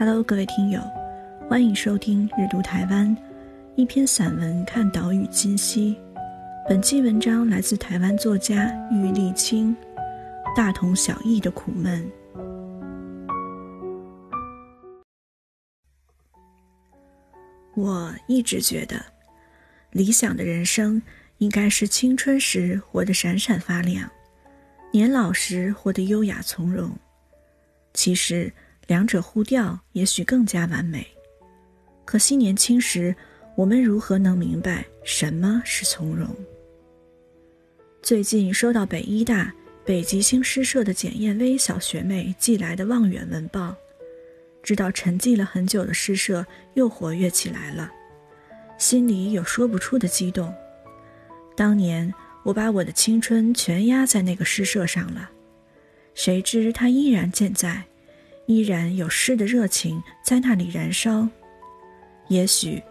Hello，各位听友，欢迎收听《日读台湾》，一篇散文看岛屿今夕。本期文章来自台湾作家郁立清，《大同小异的苦闷》。我一直觉得，理想的人生应该是青春时活得闪闪发亮，年老时活得优雅从容。其实。两者互调，也许更加完美。可惜年轻时，我们如何能明白什么是从容？最近收到北医大北极星诗社的简燕薇小学妹寄来的望远文报，知道沉寂了很久的诗社又活跃起来了，心里有说不出的激动。当年我把我的青春全压在那个诗社上了，谁知它依然健在。依然有诗的热情在那里燃烧。也许，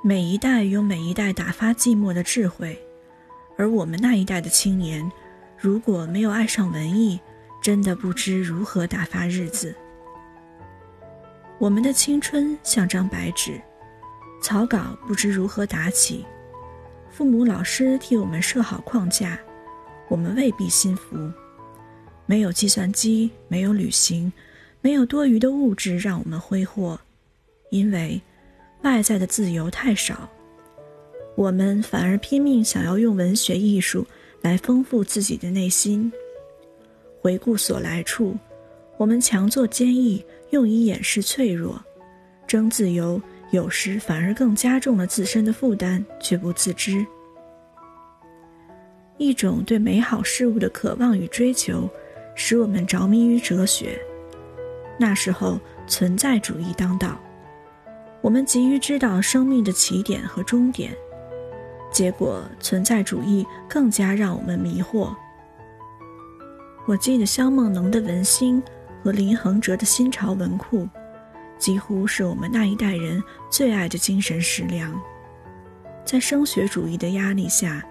每一代有每一代打发寂寞的智慧，而我们那一代的青年，如果没有爱上文艺，真的不知如何打发日子。我们的青春像张白纸，草稿不知如何打起，父母老师替我们设好框架，我们未必心服。没有计算机，没有旅行。没有多余的物质让我们挥霍，因为外在的自由太少，我们反而拼命想要用文学艺术来丰富自己的内心。回顾所来处，我们强作坚毅，用以掩饰脆弱，争自由，有时反而更加重了自身的负担，却不自知。一种对美好事物的渴望与追求，使我们着迷于哲学。那时候，存在主义当道，我们急于知道生命的起点和终点，结果存在主义更加让我们迷惑。我记得萧梦能的文心和林恒哲的新潮文库，几乎是我们那一代人最爱的精神食粮。在升学主义的压力下，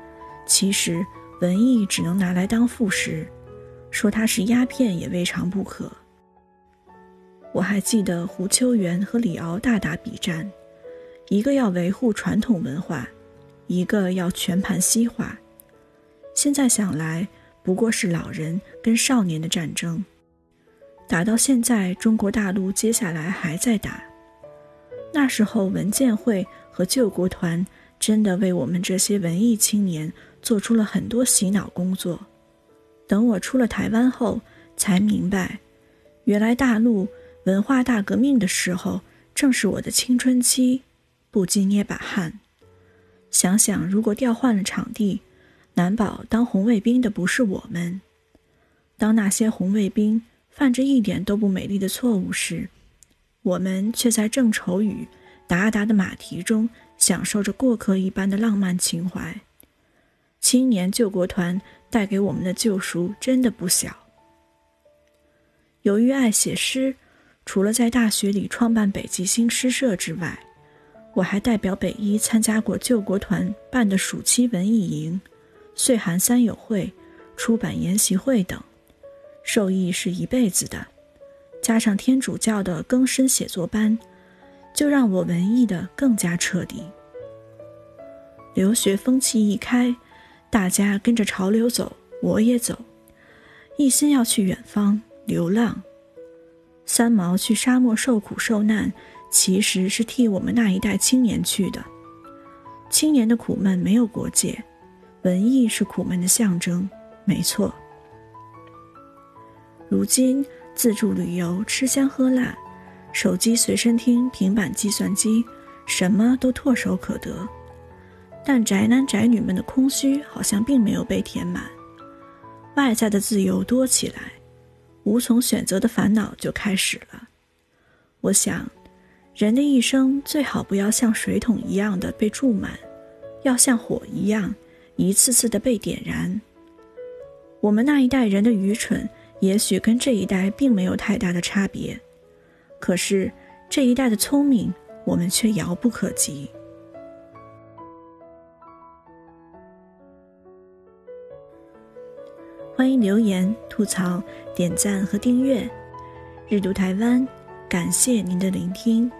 其实文艺只能拿来当副食，说它是鸦片也未尝不可。我还记得胡秋原和李敖大打比战，一个要维护传统文化，一个要全盘西化。现在想来，不过是老人跟少年的战争。打到现在，中国大陆接下来还在打。那时候，文建会和救国团真的为我们这些文艺青年做出了很多洗脑工作。等我出了台湾后，才明白，原来大陆。文化大革命的时候，正是我的青春期，不禁捏把汗。想想，如果调换了场地，难保当红卫兵的不是我们。当那些红卫兵犯着一点都不美丽的错误时，我们却在郑愁予达达的马蹄中享受着过客一般的浪漫情怀。青年救国团带给我们的救赎真的不小。由于爱写诗。除了在大学里创办北极星诗社之外，我还代表北医参加过救国团办的暑期文艺营、岁寒三友会、出版研习会等，受益是一辈子的。加上天主教的更深写作班，就让我文艺的更加彻底。留学风气一开，大家跟着潮流走，我也走，一心要去远方流浪。三毛去沙漠受苦受难，其实是替我们那一代青年去的。青年的苦闷没有国界，文艺是苦闷的象征，没错。如今自助旅游吃香喝辣，手机随身听、平板计算机，什么都唾手可得，但宅男宅女们的空虚好像并没有被填满，外在的自由多起来。无从选择的烦恼就开始了。我想，人的一生最好不要像水桶一样的被注满，要像火一样，一次次的被点燃。我们那一代人的愚蠢，也许跟这一代并没有太大的差别，可是这一代的聪明，我们却遥不可及。欢迎留言、吐槽、点赞和订阅。日读台湾，感谢您的聆听。